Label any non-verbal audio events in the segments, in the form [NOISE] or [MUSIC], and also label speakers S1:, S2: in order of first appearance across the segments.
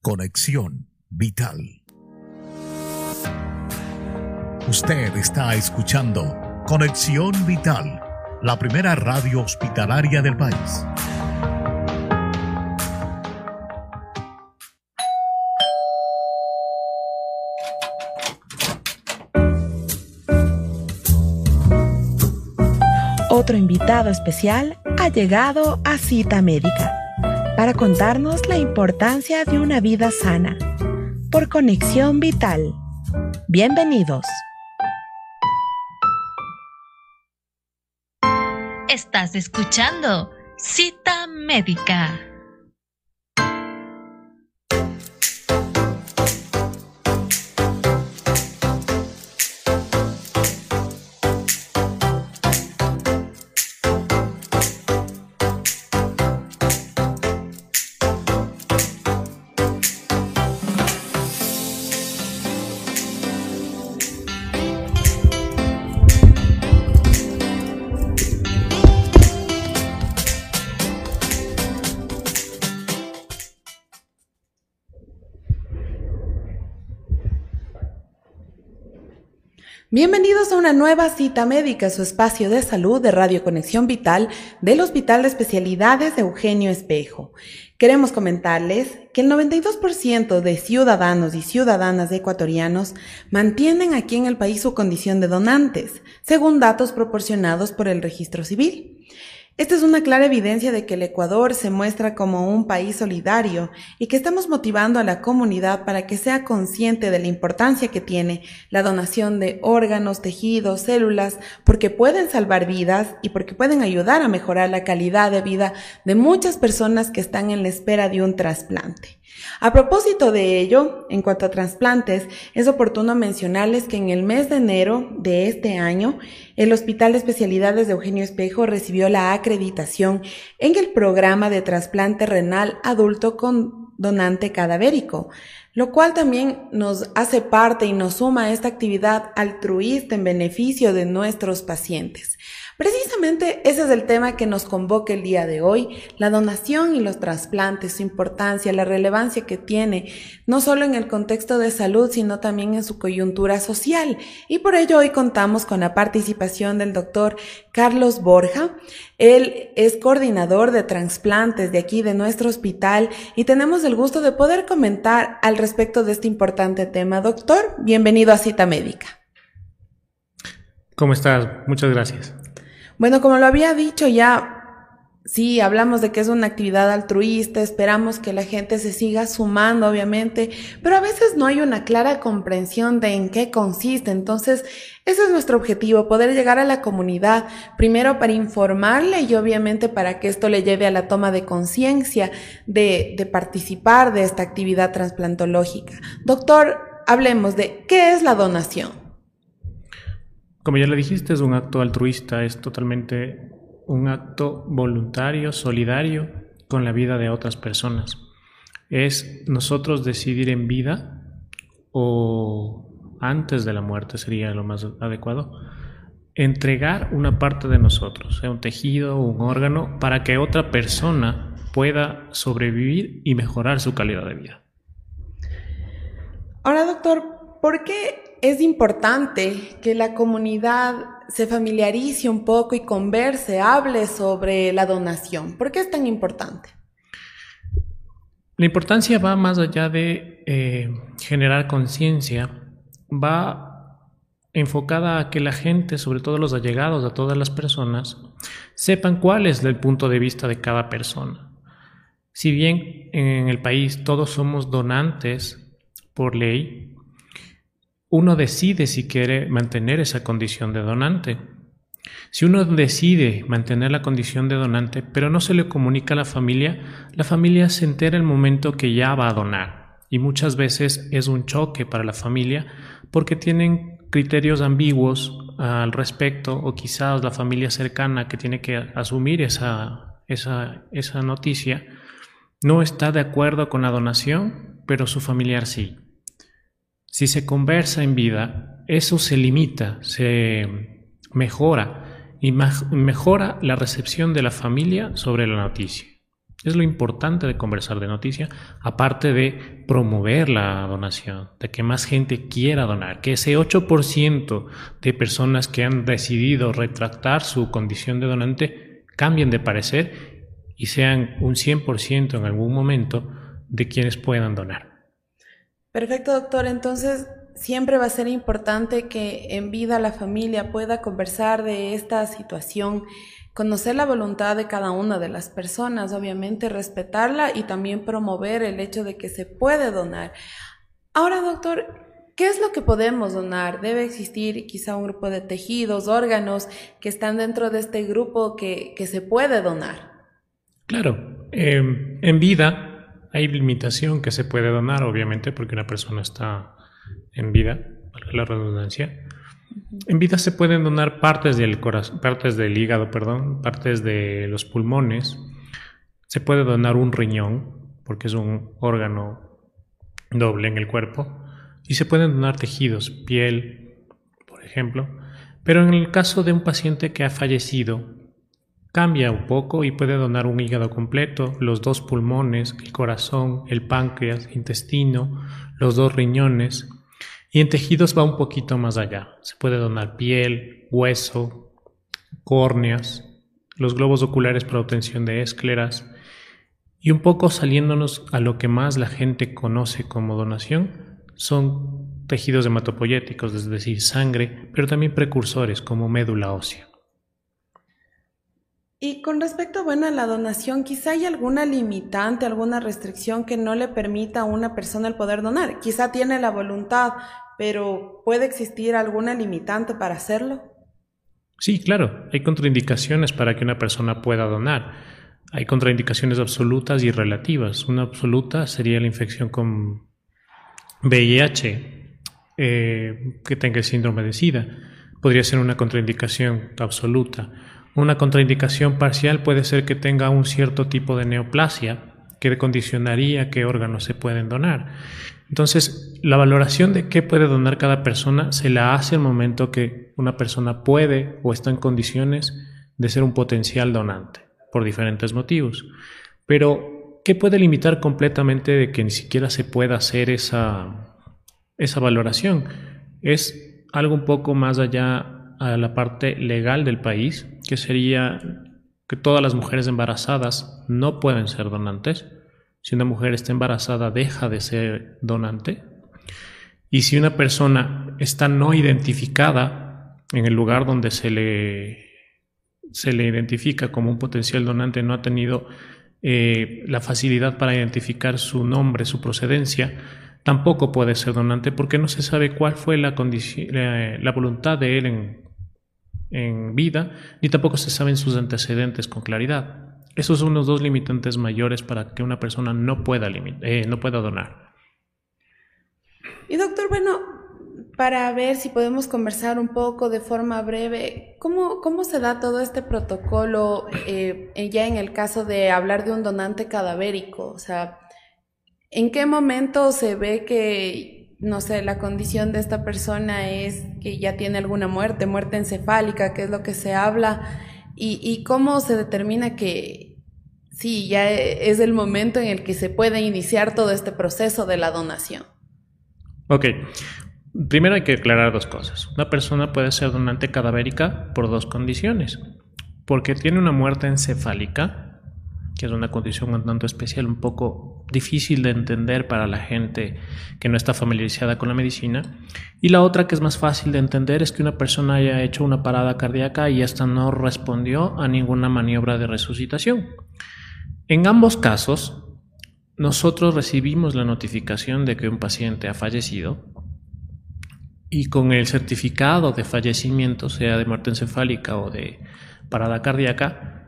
S1: Conexión Vital. Usted está escuchando Conexión Vital, la primera radio hospitalaria del país.
S2: Otro invitado especial ha llegado a Cita Médica para contarnos la importancia de una vida sana por conexión vital. Bienvenidos.
S3: Estás escuchando Cita Médica.
S2: Bienvenidos a una nueva cita médica, su espacio de salud de Radio Conexión Vital del Hospital de Especialidades de Eugenio Espejo. Queremos comentarles que el 92% de ciudadanos y ciudadanas ecuatorianos mantienen aquí en el país su condición de donantes, según datos proporcionados por el registro civil. Esta es una clara evidencia de que el Ecuador se muestra como un país solidario y que estamos motivando a la comunidad para que sea consciente de la importancia que tiene la donación de órganos, tejidos, células, porque pueden salvar vidas y porque pueden ayudar a mejorar la calidad de vida de muchas personas que están en la espera de un trasplante. A propósito de ello, en cuanto a trasplantes, es oportuno mencionarles que en el mes de enero de este año, el Hospital de Especialidades de Eugenio Espejo recibió la acreditación en el programa de trasplante renal adulto con donante cadavérico, lo cual también nos hace parte y nos suma a esta actividad altruista en beneficio de nuestros pacientes. Precisamente ese es el tema que nos convoca el día de hoy, la donación y los trasplantes, su importancia, la relevancia que tiene, no solo en el contexto de salud, sino también en su coyuntura social. Y por ello hoy contamos con la participación del doctor Carlos Borja. Él es coordinador de trasplantes de aquí, de nuestro hospital, y tenemos el gusto de poder comentar al respecto de este importante tema. Doctor, bienvenido a Cita Médica.
S4: ¿Cómo estás? Muchas gracias.
S2: Bueno, como lo había dicho ya, sí, hablamos de que es una actividad altruista, esperamos que la gente se siga sumando, obviamente, pero a veces no hay una clara comprensión de en qué consiste. Entonces, ese es nuestro objetivo, poder llegar a la comunidad, primero para informarle y obviamente para que esto le lleve a la toma de conciencia de, de participar de esta actividad transplantológica. Doctor, hablemos de qué es la donación.
S4: Como ya le dijiste, es un acto altruista, es totalmente un acto voluntario, solidario con la vida de otras personas. Es nosotros decidir en vida o antes de la muerte sería lo más adecuado, entregar una parte de nosotros, sea un tejido o un órgano, para que otra persona pueda sobrevivir y mejorar su calidad de vida.
S2: Ahora, doctor, ¿por qué es importante que la comunidad se familiarice un poco y converse, hable sobre la donación. ¿Por qué es tan importante?
S4: La importancia va más allá de eh, generar conciencia, va enfocada a que la gente, sobre todo los allegados a todas las personas, sepan cuál es el punto de vista de cada persona. Si bien en el país todos somos donantes por ley, uno decide si quiere mantener esa condición de donante. Si uno decide mantener la condición de donante, pero no se le comunica a la familia, la familia se entera el momento que ya va a donar. Y muchas veces es un choque para la familia porque tienen criterios ambiguos al respecto o quizás la familia cercana que tiene que asumir esa, esa, esa noticia no está de acuerdo con la donación, pero su familiar sí. Si se conversa en vida, eso se limita, se mejora y mejora la recepción de la familia sobre la noticia. Es lo importante de conversar de noticia, aparte de promover la donación, de que más gente quiera donar, que ese 8% de personas que han decidido retractar su condición de donante cambien de parecer y sean un 100% en algún momento de quienes puedan donar.
S2: Perfecto, doctor. Entonces, siempre va a ser importante que en vida la familia pueda conversar de esta situación conocer la voluntad de cada una de las personas, obviamente respetarla y también promover el hecho de que se puede donar. Ahora, doctor, ¿qué es lo que podemos donar? Debe existir quizá un grupo de tejidos, órganos que están dentro de este grupo que, se puede donar.
S4: Claro, em, en vida hay limitación que se puede donar, obviamente, porque una persona está en vida, la redundancia. En vida se pueden donar partes del corazón, partes del hígado, perdón, partes de los pulmones. Se puede donar un riñón, porque es un órgano doble en el cuerpo. Y se pueden donar tejidos, piel, por ejemplo. Pero en el caso de un paciente que ha fallecido, cambia un poco y puede donar un hígado completo, los dos pulmones, el corazón, el páncreas, intestino, los dos riñones, y en tejidos va un poquito más allá. Se puede donar piel, hueso, córneas, los globos oculares para obtención de escleras y un poco saliéndonos a lo que más la gente conoce como donación son tejidos hematopoyéticos, es decir, sangre, pero también precursores como médula ósea.
S2: Y con respecto, bueno, a la donación, quizá hay alguna limitante, alguna restricción que no le permita a una persona el poder donar. Quizá tiene la voluntad, pero ¿puede existir alguna limitante para hacerlo?
S4: Sí, claro. Hay contraindicaciones para que una persona pueda donar. Hay contraindicaciones absolutas y relativas. Una absoluta sería la infección con VIH, eh, que tenga el síndrome de SIDA. Podría ser una contraindicación absoluta una contraindicación parcial puede ser que tenga un cierto tipo de neoplasia que condicionaría qué órganos se pueden donar. Entonces, la valoración de qué puede donar cada persona se la hace al momento que una persona puede o está en condiciones de ser un potencial donante, por diferentes motivos. Pero, ¿qué puede limitar completamente de que ni siquiera se pueda hacer esa, esa valoración? Es algo un poco más allá a la parte legal del país, que sería que todas las mujeres embarazadas no pueden ser donantes. Si una mujer está embarazada, deja de ser donante. Y si una persona está no identificada en el lugar donde se le, se le identifica como un potencial donante, no ha tenido eh, la facilidad para identificar su nombre, su procedencia, tampoco puede ser donante porque no se sabe cuál fue la, la voluntad de él en, en vida, ni tampoco se saben sus antecedentes con claridad. Esos son los dos limitantes mayores para que una persona no pueda, eh, no pueda donar.
S2: Y doctor, bueno, para ver si podemos conversar un poco de forma breve, ¿cómo, cómo se da todo este protocolo eh, ya en el caso de hablar de un donante cadavérico? O sea, ¿en qué momento se ve que no sé, la condición de esta persona es que ya tiene alguna muerte, muerte encefálica, que es lo que se habla, y, cómo se determina que sí, ya es el momento en el que se puede iniciar todo este proceso de la donación.
S4: Ok, primero hay que aclarar dos cosas. Una persona puede ser donante cadavérica por dos condiciones, porque tiene una muerte encefálica, que es una condición un tanto especial, un poco difícil de entender para la gente que no está familiarizada con la medicina. Y la otra que es más fácil de entender es que una persona haya hecho una parada cardíaca y esta no respondió a ninguna maniobra de resucitación. En ambos casos, nosotros recibimos la notificación de que un paciente ha fallecido y con el certificado de fallecimiento, sea de muerte encefálica o de parada cardíaca,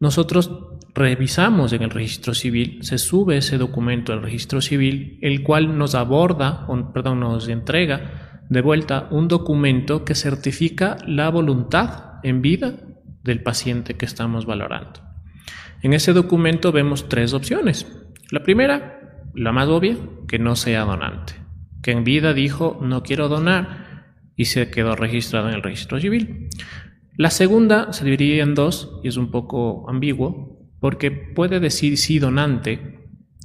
S4: nosotros revisamos en el registro civil, se sube ese documento al registro civil, el cual nos aborda, perdón, nos entrega de vuelta un documento que certifica la voluntad en vida del paciente que estamos valorando. En ese documento vemos tres opciones. La primera, la más obvia, que no sea donante, que en vida dijo no quiero donar y se quedó registrado en el registro civil. La segunda se dividía en dos y es un poco ambiguo porque puede decir sí donante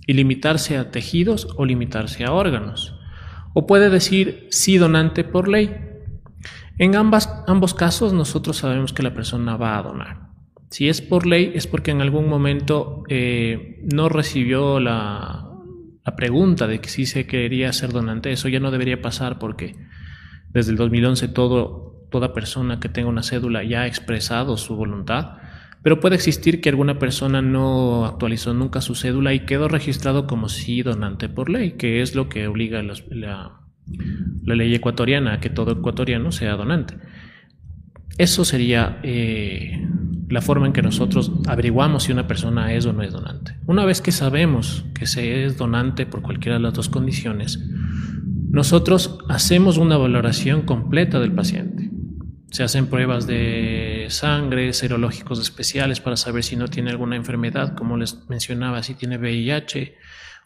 S4: y limitarse a tejidos o limitarse a órganos, o puede decir sí donante por ley. En ambas, ambos casos nosotros sabemos que la persona va a donar. Si es por ley es porque en algún momento eh, no recibió la, la pregunta de que si se quería ser donante. Eso ya no debería pasar porque desde el 2011 todo, toda persona que tenga una cédula ya ha expresado su voluntad, pero puede existir que alguna persona no actualizó nunca su cédula y quedó registrado como sí donante por ley, que es lo que obliga la, la, ley ecuatoriana a que todo ecuatoriano sea donante. Eso sería eh, la forma en que nosotros averiguamos si una persona es o no es donante. Una vez que sabemos que se es donante por cualquiera de las dos condiciones, nosotros hacemos una valoración completa del paciente. Se hacen pruebas de sangre, serológicos especiales para saber si no tiene alguna enfermedad, como les mencionaba, si tiene VIH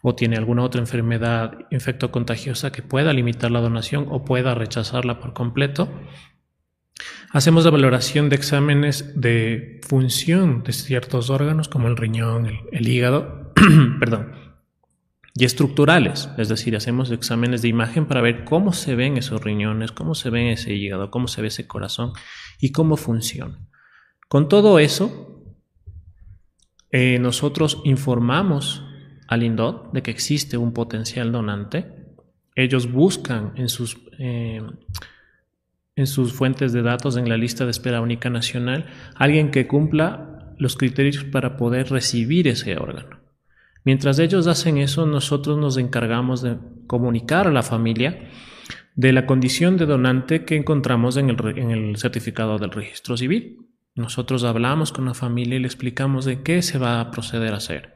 S4: o tiene alguna otra enfermedad infectocontagiosa que pueda limitar la donación o pueda rechazarla por completo. Hacemos la valoración de exámenes de función de ciertos órganos como el riñón, el, el hígado, [CLEARS THROAT] perdón, y estructurales, es decir, hacemos exámenes de imagen para ver cómo se ven esos riñones, cómo se ve ese hígado, cómo se ve ese corazón y cómo funciona. Con todo eso, eh, nosotros informamos al INDOT de que existe un potencial donante. Ellos buscan en sus, eh, en sus fuentes de datos, en la lista de espera única nacional, alguien que cumpla los criterios para poder recibir ese órgano. Mientras ellos hacen eso, nosotros nos encargamos de comunicar a la familia de la condición de donante que encontramos en el, certificado del registro civil. Nosotros hablamos con la familia y le explicamos de qué se va a proceder a hacer,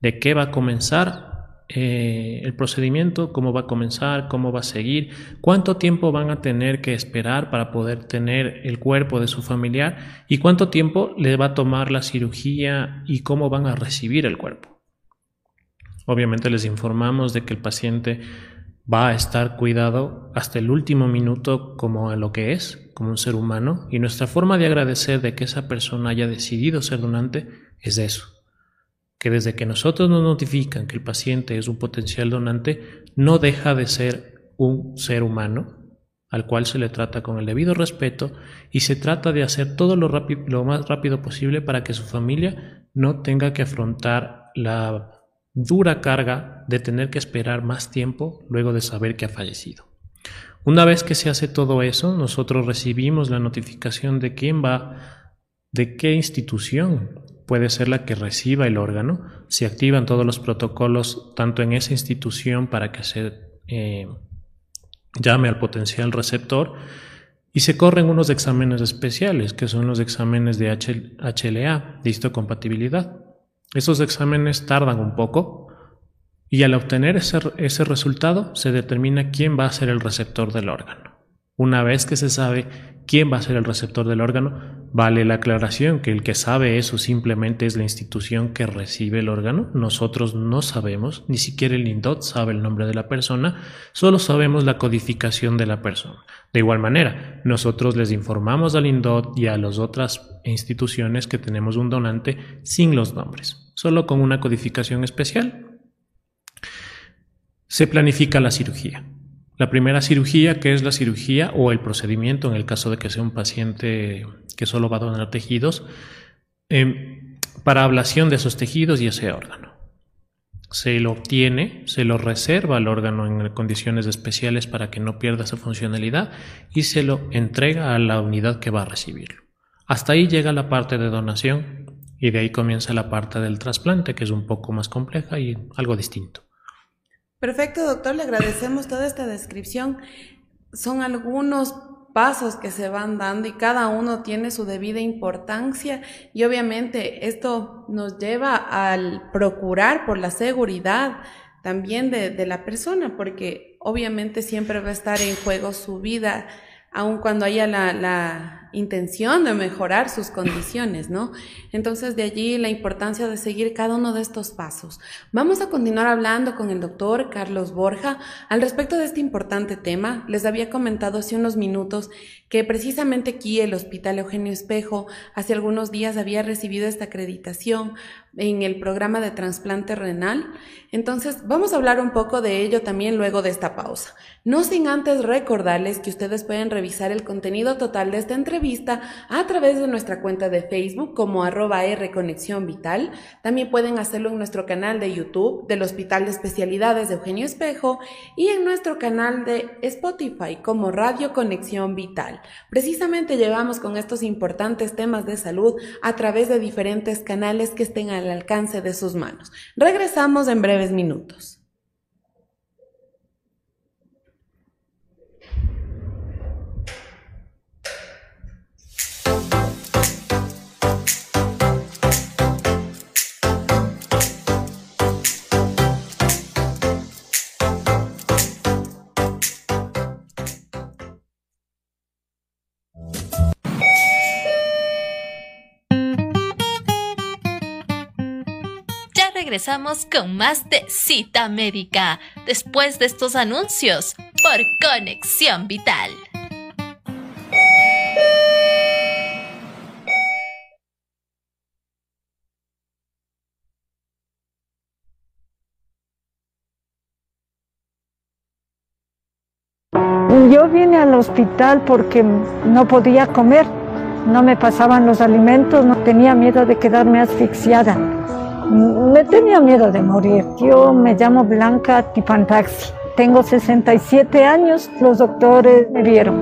S4: de qué va a comenzar eh, el procedimiento, cómo va a comenzar, cómo va a seguir, cuánto tiempo van a tener que esperar para poder tener el cuerpo de su familiar y cuánto tiempo le va a tomar la cirugía y cómo van a recibir el cuerpo. Obviamente les informamos de que el paciente va a estar cuidado hasta el último minuto como lo que es, como un ser humano, y nuestra forma de agradecer de que esa persona haya decidido ser donante es eso, que desde que nosotros nos notifican que el paciente es un potencial donante, no deja de ser un ser humano al cual se le trata con el debido respeto y se trata de hacer todo lo, lo más rápido posible para que su familia no tenga que afrontar la dura carga de tener que esperar más tiempo luego de saber que ha fallecido. Una vez que se hace todo eso, nosotros recibimos la notificación de quién va, de qué institución puede ser la que reciba el órgano. Se activan todos los protocolos tanto en esa institución para que se eh, llame al potencial receptor y se corren unos exámenes especiales que son los exámenes de HLA, de histocompatibilidad. Esos exámenes tardan un poco y al obtener ese, resultado se determina quién va a ser el receptor del órgano. Una vez que se sabe quién va a ser el receptor del órgano, vale la aclaración que el que sabe eso simplemente es la institución que recibe el órgano. Nosotros no sabemos, ni siquiera el INDOT sabe el nombre de la persona, solo sabemos la codificación de la persona. De igual manera, nosotros les informamos al INDOT y a las otras instituciones que tenemos un donante sin los nombres solo con una codificación especial. Se planifica la cirugía. La primera cirugía, que es la cirugía o el procedimiento en el caso de que sea un paciente que solo va a donar tejidos, em, para ablación de esos tejidos y ese órgano. Se lo obtiene, se lo reserva al órgano en condiciones especiales para que no pierda su funcionalidad y se lo entrega a la unidad que va a recibirlo. Hasta ahí llega la parte de donación y de ahí comienza la parte del trasplante, que es un poco más compleja y algo distinto.
S2: Perfecto, doctor, le agradecemos toda esta descripción. Son algunos pasos que se van dando y cada uno tiene su debida importancia y obviamente esto nos lleva al procurar por la seguridad también de, la persona, porque obviamente siempre va a estar en juego su vida, aun cuando haya la intención de mejorar sus condiciones, ¿no? Entonces, de allí la importancia de seguir cada uno de estos pasos. Vamos a continuar hablando con el doctor Carlos Borja al respecto de este importante tema. Les había comentado hace unos minutos que precisamente aquí el Hospital Eugenio Espejo hace algunos días había recibido esta acreditación en el programa de trasplante renal. Entonces, vamos a hablar un poco de ello también luego de esta pausa. No sin antes recordarles que ustedes pueden revisar el contenido total de esta entrevista a través de nuestra cuenta de Facebook como arroba R Conexión Vital. También pueden hacerlo en nuestro canal de YouTube del Hospital de Especialidades de Eugenio Espejo y en nuestro canal de Spotify como Radio Conexión Vital. Precisamente llevamos con estos importantes temas de salud a través de diferentes canales que estén al alcance de sus manos. Regresamos en breves minutos.
S3: Regresamos con más de cita médica después de estos anuncios por Conexión Vital.
S5: Yo vine al hospital porque no podía comer, no me pasaban los alimentos, no tenía miedo de quedarme asfixiada. Me tenía miedo de morir. Yo me llamo Blanca Tipantaxi. Tengo 67 años. Los doctores me vieron.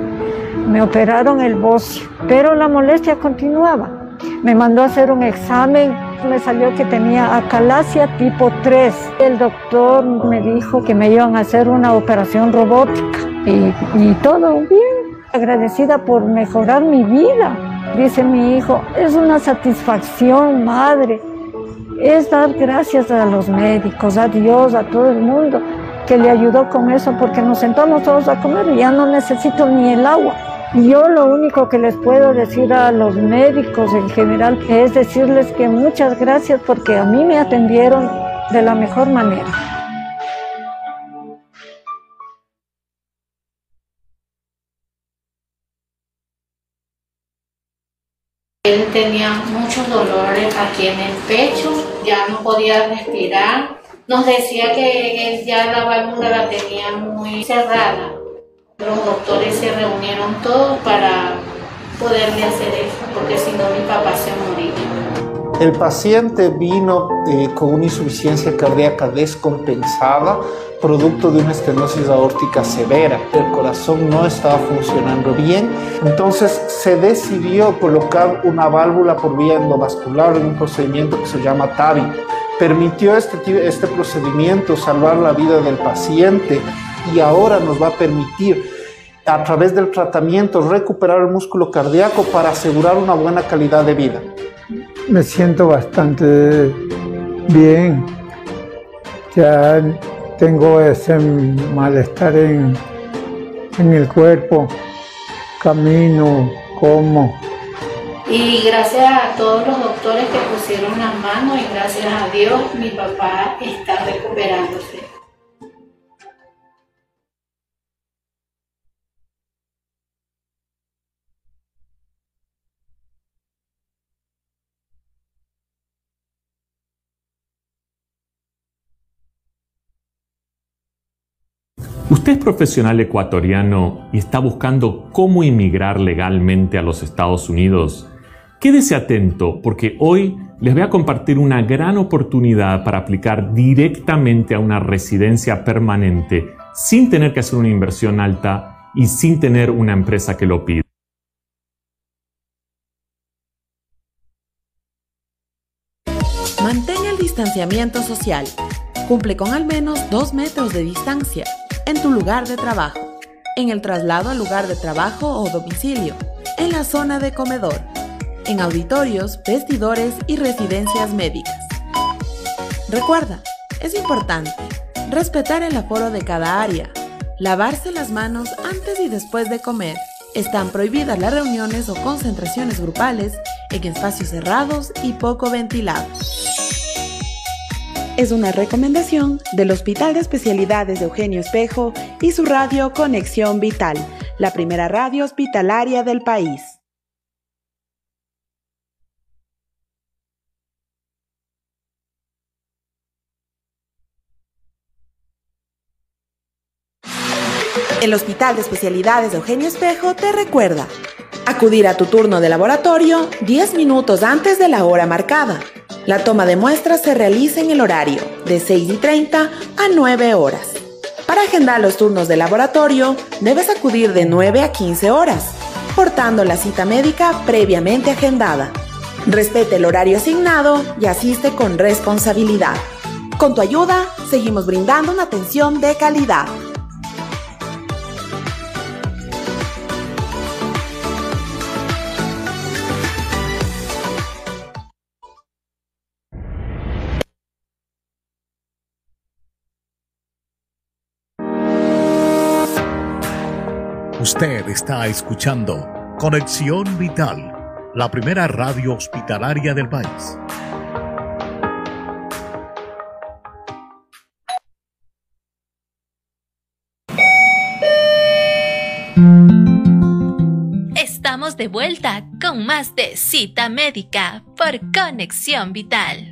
S5: Me operaron el bocio, pero la molestia continuaba. Me mandó a hacer un examen. Me salió que tenía acalasia tipo 3. El doctor me dijo que me iban a hacer una operación robótica. Y, y todo bien. Agradecida por mejorar mi vida. Dice mi hijo, es una satisfacción, madre es dar gracias a los médicos, a Dios, a todo el mundo que le ayudó con eso, porque nos sentamos todos a comer y ya no necesito ni el agua. Yo lo único que les puedo decir a los médicos en general es decirles que muchas gracias porque a mí me atendieron de la mejor manera.
S6: Él tenía muchos dolores aquí en el pecho, ya no podía respirar. Nos decía que ya la válvula la tenía muy cerrada. Los doctores se reunieron todos para poderle hacer eso, porque si no mi papá se moría.
S7: El paciente vino eh, con una insuficiencia cardíaca descompensada, producto de una estenosis aórtica severa. El corazón no estaba funcionando bien, entonces se decidió colocar una válvula por vía endovascular en un procedimiento que se llama TAVI. Permitió este, este procedimiento salvar la vida del paciente y ahora nos va a permitir a través del tratamiento recuperar el músculo cardíaco para asegurar una buena calidad de vida.
S8: Me siento bastante bien. Ya tengo ese malestar en, en el cuerpo, camino, como.
S6: Y gracias a todos los doctores que pusieron las manos y gracias a Dios mi papá está recuperándose.
S9: Usted es profesional ecuatoriano y está buscando cómo inmigrar legalmente a los Estados Unidos. Quédese atento porque hoy les voy a compartir una gran oportunidad para aplicar directamente a una residencia permanente sin tener que hacer una inversión alta y sin tener una empresa que lo pida.
S2: Mantenga el distanciamiento social. Cumple con al menos dos metros de distancia en tu lugar de trabajo, en el traslado al lugar de trabajo o domicilio, en la zona de comedor, en auditorios, vestidores y residencias médicas. Recuerda, es importante respetar el aforo de cada área, lavarse las manos antes y después de comer Están prohibidas las reuniones o concentraciones grupales en espacios cerrados y poco ventilados. Es una recomendación del Hospital de Especialidades de Eugenio Espejo y su radio Conexión Vital, la primera radio hospitalaria del país. El Hospital de Especialidades de Eugenio Espejo te recuerda acudir a tu turno de laboratorio 10 minutos antes de la hora marcada. La toma de muestras se realiza en el horario de 6 y 30 a 9 horas. Para agendar los turnos de laboratorio, debes acudir de 9 a 15 horas, portando la cita médica previamente agendada. Respete el horario asignado y asiste con responsabilidad. Con tu ayuda, seguimos brindando una atención de calidad.
S1: Usted está escuchando Conexión Vital, la primera radio hospitalaria del país.
S3: Estamos de vuelta con más de cita médica por Conexión Vital.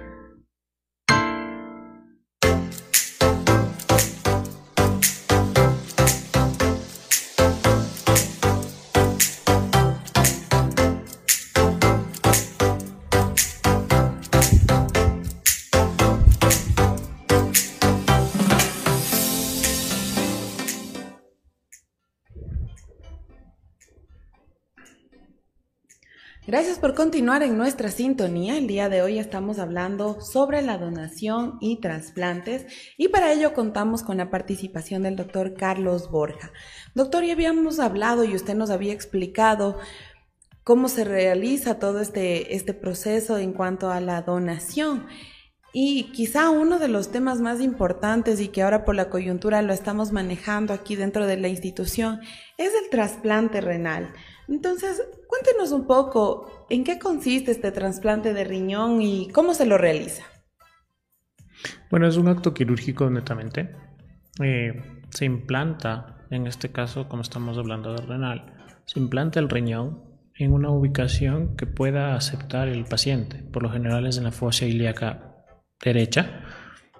S2: Gracias por continuar en nuestra sintonía. El día de hoy estamos hablando sobre la donación y trasplantes y para ello contamos con la participación del doctor Carlos Borja. Doctor, ya habíamos hablado y usted nos había explicado cómo se realiza todo este, este proceso en cuanto a la donación. Y quizá uno de los temas más importantes y que ahora por la coyuntura lo estamos manejando aquí dentro de la institución es el trasplante renal. Entonces, cuéntenos un poco en qué consiste este trasplante de riñón y cómo se lo realiza.
S4: Bueno, es un acto quirúrgico netamente. Eh, se implanta, en este caso, como estamos hablando de renal, se implanta el riñón en una ubicación que pueda aceptar el paciente. Por lo general es en la fosa ilíaca derecha,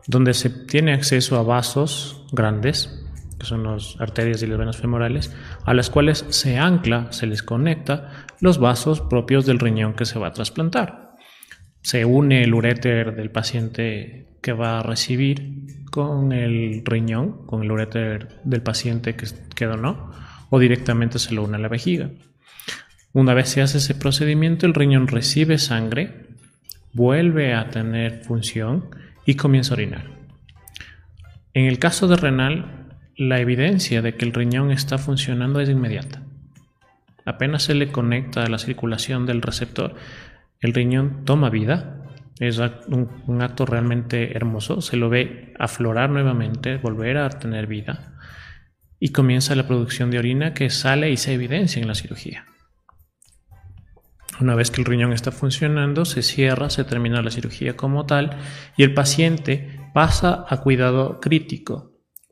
S4: donde se tiene acceso a vasos grandes que son las arterias y las venas femorales, a las cuales se ancla, se les conecta los vasos propios del riñón que se va a trasplantar. Se une el uréter del paciente que va a recibir con el riñón, con el uréter del paciente que, que donó, o directamente se lo une a la vejiga. Una vez se hace ese procedimiento, el riñón recibe sangre, vuelve a tener función y comienza a orinar. En el caso de renal, la evidencia de que el riñón está funcionando es inmediata. Apenas se le conecta a la circulación del receptor, el riñón toma vida. Es un, acto realmente hermoso. Se lo ve aflorar nuevamente, volver a tener vida. Y comienza la producción de orina que sale y se evidencia en la cirugía. Una vez que el riñón está funcionando, se cierra, se termina la cirugía como tal y el paciente pasa a cuidado crítico,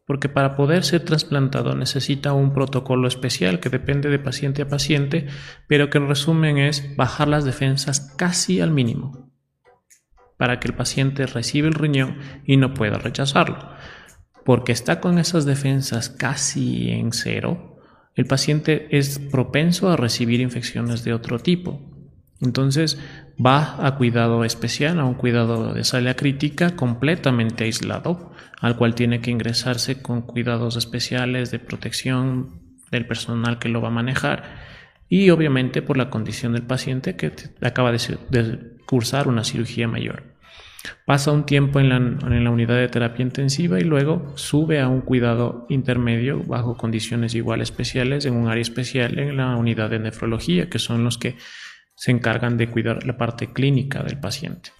S4: porque para poder ser trasplantado necesita un protocolo especial que depende de paciente a paciente, pero que en resumen es bajar las defensas casi al mínimo, para que el paciente reciba el riñón y no pueda rechazarlo. Porque está con esas defensas casi en cero, el paciente es propenso a recibir infecciones de otro tipo. Entonces va a cuidado especial, a un cuidado de sala crítica completamente aislado, al cual tiene que ingresarse con cuidados especiales de protección del personal que lo va a manejar y obviamente por la condición del paciente que acaba de, cursar una cirugía mayor. Pasa un tiempo en la, en la, unidad de terapia intensiva y luego sube a un cuidado intermedio bajo condiciones igual especiales en un área especial en la unidad de nefrología, que son los que se encargan de cuidar la parte clínica del paciente.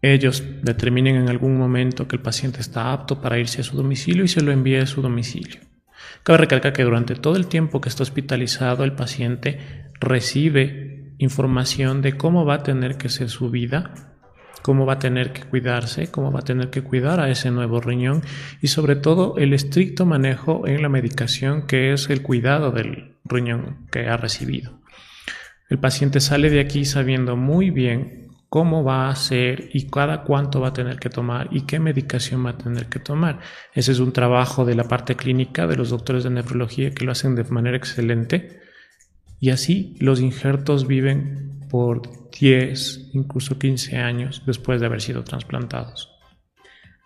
S4: Ellos determinen en algún momento que el paciente está apto para irse a su domicilio y se lo envíe a su domicilio. Cabe recalcar que durante todo el tiempo que está hospitalizado el paciente recibe información de cómo va a tener que ser su vida, cómo va a tener que cuidarse, cómo va a tener que cuidar a ese nuevo riñón y sobre todo el estricto manejo en la medicación que es el cuidado del riñón que ha recibido. El paciente sale de aquí sabiendo muy bien cómo va a ser y cada cuánto va a tener que tomar y qué medicación va a tener que tomar. Ese es un trabajo de la parte clínica de los doctores de nefrología que lo hacen de manera excelente. Y así los injertos viven por 10, incluso 15 años después de haber sido trasplantados.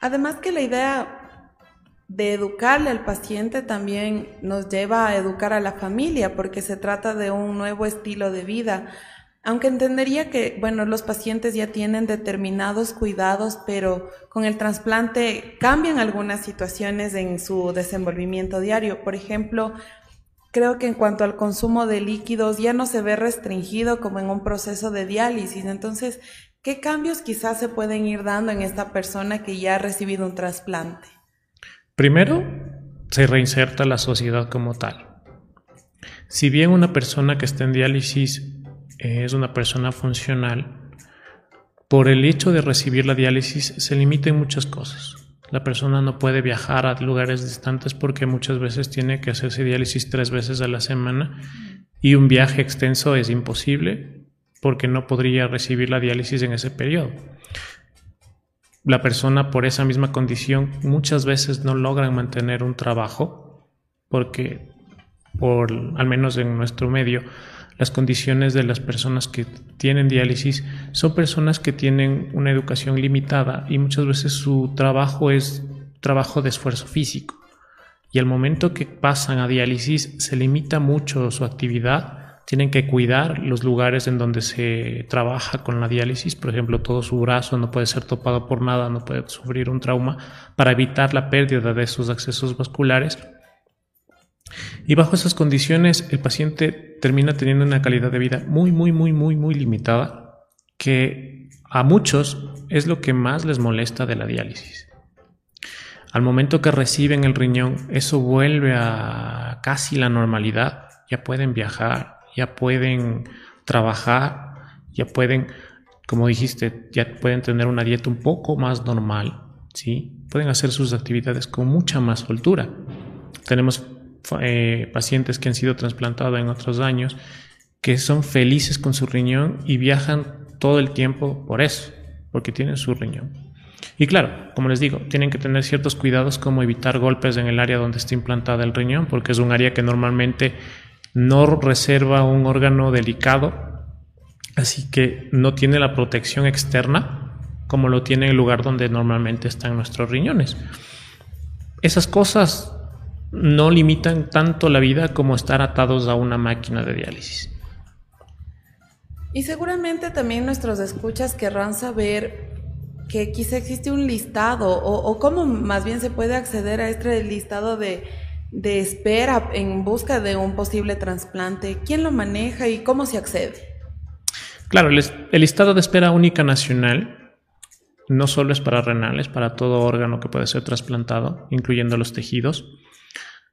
S2: Además que la idea de educarle al paciente también nos lleva a educar a la familia porque se trata de un nuevo estilo de vida aunque entendería que, bueno, los pacientes ya tienen determinados cuidados, pero con el trasplante cambian algunas situaciones en su desenvolvimiento diario. Por ejemplo, creo que en cuanto al consumo de líquidos ya no se ve restringido como en un proceso de diálisis. Entonces, ¿qué cambios quizás se pueden ir dando en esta persona que ya ha recibido un trasplante?
S4: Primero, se reinserta la sociedad como tal. Si bien una persona que está en diálisis es una persona funcional, por el hecho de recibir la diálisis se limiten muchas cosas. La persona no puede viajar a lugares distantes porque muchas veces tiene que hacerse diálisis tres veces a la semana y un viaje extenso es imposible porque no podría recibir la diálisis en ese periodo. La persona por esa misma condición muchas veces no logran mantener un trabajo porque por al menos en nuestro medio las condiciones de las personas que tienen diálisis son personas que tienen una educación limitada y muchas veces su trabajo es trabajo de esfuerzo físico. Y al momento que pasan a diálisis se limita mucho su actividad, tienen que cuidar los lugares en donde se trabaja con la diálisis, por ejemplo, todo su brazo no puede ser topado por nada, no puede sufrir un trauma, para evitar la pérdida de esos accesos vasculares y bajo esas condiciones el paciente termina teniendo una calidad de vida muy, muy, muy, muy, muy limitada, que a muchos es lo que más les molesta de la diálisis. Al momento que reciben el riñón, eso vuelve a casi la normalidad. Ya pueden viajar, ya pueden trabajar, ya pueden, como dijiste, ya pueden tener una dieta un poco más normal, ¿sí? Pueden hacer sus actividades con mucha más soltura. Tenemos eh, pacientes que han sido trasplantados en otros años que son felices con su riñón y viajan todo el tiempo por eso, porque tienen su riñón. Y claro, como les digo, tienen que tener ciertos cuidados como evitar golpes en el área donde está implantada el riñón, porque es un área que normalmente no reserva un órgano delicado, así que no tiene la protección externa como lo tiene el lugar donde normalmente están nuestros riñones. Esas cosas no limitan tanto la vida como estar atados a una máquina de diálisis.
S2: Y seguramente también nuestros escuchas querrán saber que quizá existe un listado o, cómo más bien se puede acceder a este listado de, espera en busca de un posible trasplante. ¿Quién lo maneja y cómo se accede?
S4: Claro, el, el listado de espera única nacional no solo es para renales, para todo órgano que puede ser trasplantado, incluyendo los tejidos.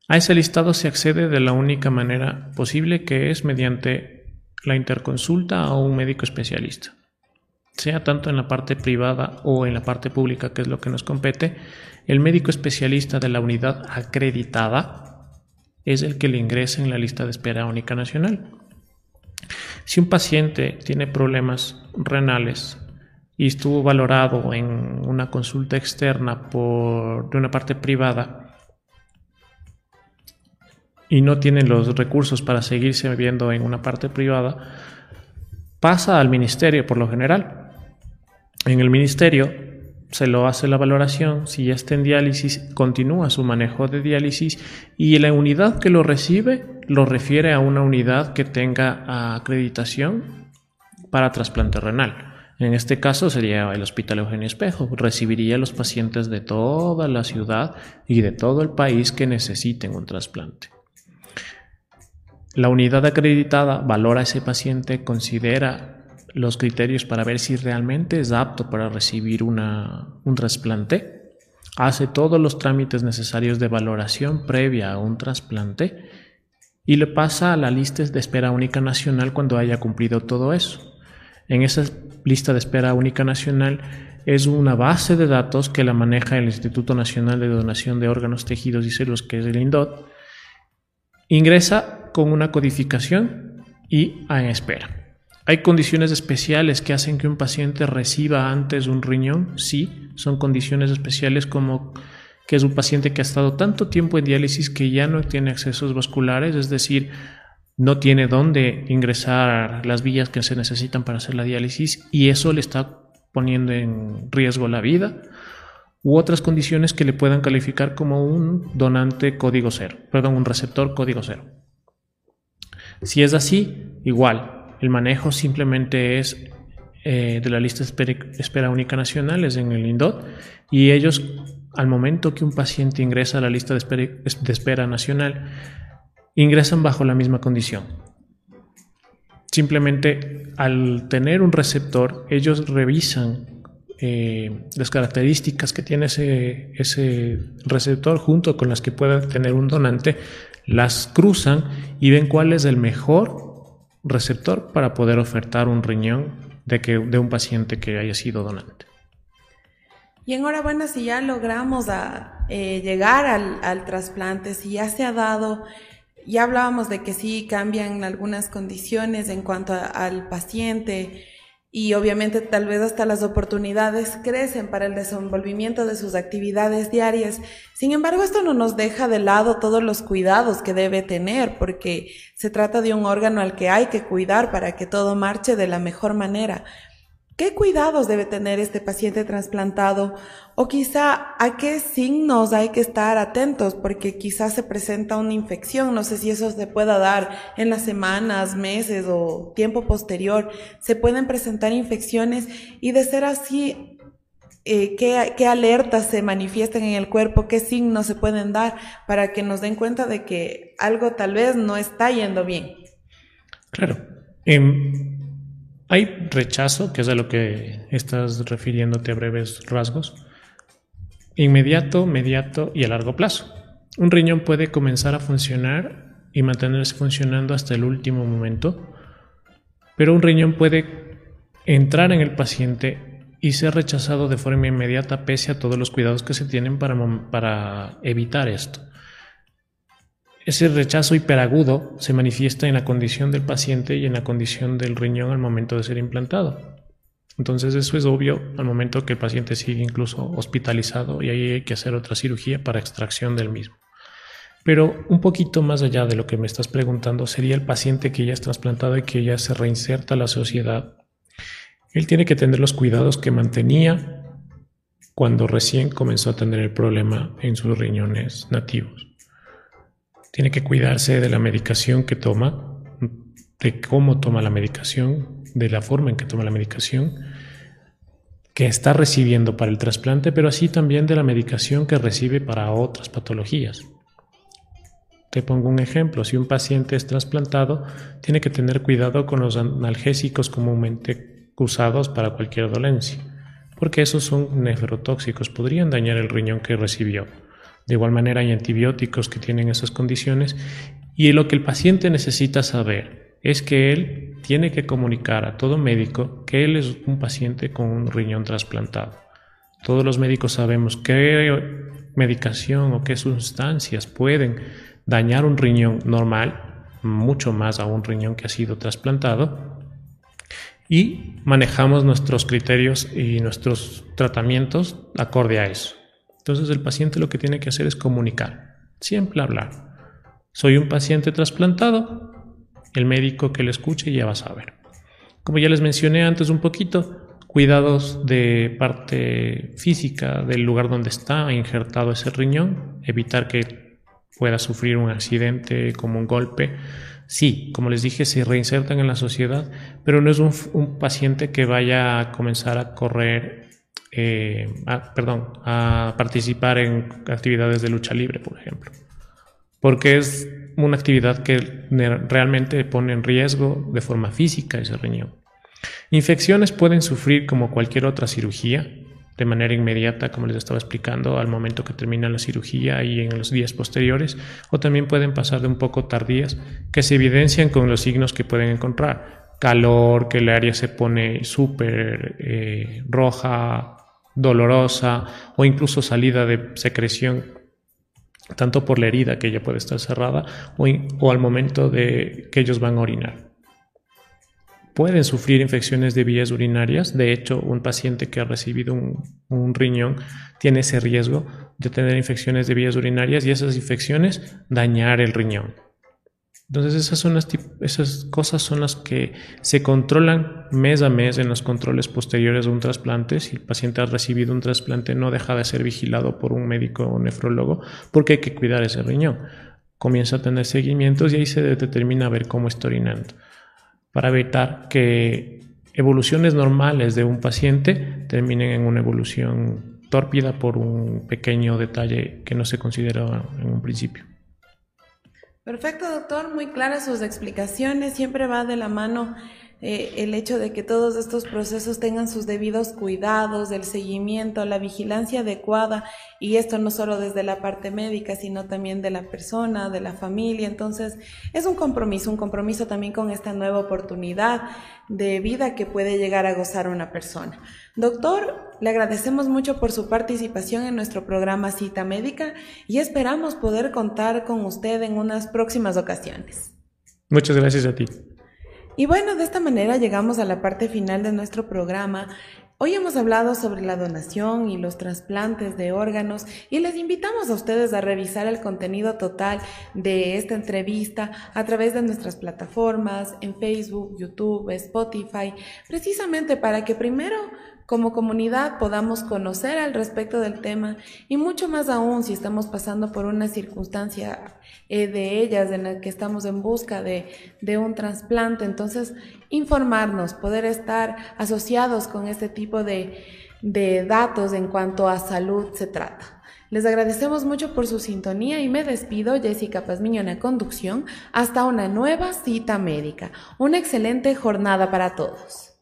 S4: A ese listado se accede de la única manera posible que es mediante la interconsulta a un médico especialista, sea tanto en la parte privada o en la parte pública, que es lo que nos compete, el médico especialista de la unidad acreditada es el que le ingresa en la lista de espera única nacional. Si un paciente tiene problemas renales y estuvo valorado en una consulta externa por, de una parte privada, y no tienen los recursos para seguirse viendo en una parte privada, pasa al ministerio por lo general. En el ministerio se lo hace la valoración, si ya está en diálisis, continúa su manejo de diálisis y la unidad que lo recibe lo refiere a una unidad que tenga acreditación para trasplante renal. En este caso sería el Hospital Eugenio Espejo. Recibiría a los pacientes de toda la ciudad y de todo el país que necesiten un trasplante. La unidad acreditada valora a ese paciente, considera los criterios para ver si realmente es apto para recibir un trasplante, hace todos los trámites necesarios de valoración previa a un trasplante y le pasa a la lista de espera única nacional cuando haya cumplido todo eso. En esa lista de espera única nacional es una base de datos que la maneja el Instituto Nacional de Donación de Órganos, Tejidos y Células, que es el INDOT. Ingresa con una codificación y en espera. ¿Hay condiciones especiales que hacen que un paciente reciba antes un riñón? Sí, son condiciones especiales como que es un paciente que ha estado tanto tiempo en diálisis que ya no tiene accesos vasculares, es decir, no tiene dónde ingresar las vías que se necesitan para hacer la diálisis y eso le está poniendo en riesgo la vida u otras condiciones que le puedan calificar como un donante código cero, perdón, un receptor código cero. Si es así, igual, el manejo simplemente es eh, de la lista de espera, única nacional, es en el INDOT, y ellos, al momento que un paciente ingresa a la lista de espera nacional, ingresan bajo la misma condición. Simplemente al tener un receptor, ellos revisan eh, las características que tiene ese, ese receptor junto con las que pueda tener un donante, las cruzan y ven cuál es el mejor receptor para poder ofertar un riñón de, que, de un paciente que haya sido donante.
S2: Y enhorabuena si ya logramos a, eh, llegar al trasplante, si ya se ha dado ya hablábamos de que sí cambian algunas condiciones en cuanto al paciente y obviamente tal vez hasta las oportunidades crecen para el desenvolvimiento de sus actividades diarias. Sin embargo, esto no nos deja de lado todos los cuidados que debe tener porque se trata de un órgano al que hay que cuidar para que todo marche de la mejor manera. ¿Qué cuidados debe tener este paciente trasplantado? O quizá a qué signos hay que estar atentos porque quizás se presenta una infección. No sé si eso se pueda dar en las semanas, meses o tiempo posterior. Se pueden presentar infecciones y de ser así, eh, ¿qué, ¿qué, alertas se manifiestan en el cuerpo? ¿Qué signos se pueden dar para que nos den cuenta de que algo tal vez no está yendo bien?
S4: Claro. Em, hay rechazo, que es a lo que estás refiriéndote a breves rasgos, inmediato, mediato y a largo plazo. Un riñón puede comenzar a funcionar y mantenerse funcionando hasta el último momento, pero un riñón puede entrar en el paciente y ser rechazado de forma inmediata pese a todos los cuidados que se tienen para, para evitar esto. Ese rechazo hiperagudo se manifiesta en la condición del paciente y en la condición del riñón al momento de ser implantado. Entonces eso es obvio al momento que el paciente sigue incluso hospitalizado y ahí hay que hacer otra cirugía para extracción del mismo. Pero un poquito más allá de lo que me estás preguntando sería el paciente que ya es trasplantado y que ya se reinserta a la sociedad. Él tiene que tener los cuidados que mantenía cuando recién comenzó a tener el problema en sus riñones nativos tiene que cuidarse de la medicación que toma, de cómo toma la medicación, de la forma en que toma la medicación que está recibiendo para el trasplante, pero así también de la medicación que recibe para otras patologías. Te pongo un ejemplo, si un paciente es trasplantado, tiene que tener cuidado con los analgésicos comúnmente usados para cualquier dolencia, porque esos son nefrotóxicos, podrían dañar el riñón que recibió. De igual manera hay antibióticos que tienen esas condiciones y lo que el paciente necesita saber es que él tiene que comunicar a todo médico que él es un paciente con un riñón trasplantado. Todos los médicos sabemos qué medicación o qué sustancias pueden dañar un riñón normal, mucho más a un riñón que ha sido trasplantado, y manejamos nuestros criterios y nuestros tratamientos acorde a eso. Entonces el paciente lo que tiene que hacer es comunicar, siempre hablar. Soy un paciente trasplantado, el médico que le escuche ya va a saber. Como ya les mencioné antes un poquito, cuidados de parte física del lugar donde está injertado ese riñón, evitar que pueda sufrir un accidente como un golpe Sí, como les dije, se reinsertan en la sociedad, pero no es un, paciente que vaya a comenzar a correr, eh, perdón, a participar en actividades de lucha libre, por ejemplo, porque es una actividad que realmente pone en riesgo de forma física ese riñón. Infecciones pueden sufrir como cualquier otra cirugía, de manera inmediata, como les estaba explicando, al momento que termina la cirugía y en los días posteriores, o también pueden pasar de un poco tardías, que se evidencian con los signos que pueden encontrar. Calor, que el área se pone súper eh, roja, dolorosa, o incluso salida de secreción, tanto por la herida que ya puede estar cerrada, o, o al momento de que ellos van a orinar pueden sufrir infecciones de vías urinarias. De hecho, un paciente que ha recibido un, riñón tiene ese riesgo de tener infecciones de vías urinarias y esas infecciones dañar el riñón. Entonces esas, son las, esas cosas son las que se controlan mes a mes en los controles posteriores de un trasplante. Si el paciente ha recibido un trasplante no deja de ser vigilado por un médico o nefrólogo porque hay que cuidar ese riñón. Comienza a tener seguimientos y ahí se determina a ver cómo está orinando para evitar que evoluciones normales de un paciente terminen en una evolución tórpida por un pequeño detalle que no se consideró en un principio.
S2: Perfecto, doctor. Muy claras sus explicaciones. Siempre va de la mano eh, el hecho de que todos estos procesos tengan sus debidos cuidados, el seguimiento, la vigilancia adecuada, y esto no solo desde la parte médica, sino también de la persona, de la familia. Entonces, es un compromiso, un compromiso también con esta nueva oportunidad de vida que puede llegar a gozar una persona. Doctor, le agradecemos mucho por su participación en nuestro programa Cita Médica y esperamos poder contar con usted en unas próximas ocasiones.
S4: Muchas gracias a ti.
S2: Y bueno, de esta manera llegamos a la parte final de nuestro programa. Hoy hemos hablado sobre la donación y los trasplantes de órganos y les invitamos a ustedes a revisar el contenido total de esta entrevista a través de nuestras plataformas en Facebook, YouTube, Spotify, precisamente para que primero como comunidad podamos conocer al respecto del tema y mucho más aún si estamos pasando por una circunstancia eh, de ellas en la que estamos en busca de, un trasplante. Entonces, informarnos, poder estar asociados con este tipo de, de datos en cuanto a salud se trata. Les agradecemos mucho por su sintonía y me despido, Jessica Pazmiño en la conducción, hasta una nueva cita médica. Una excelente jornada para todos.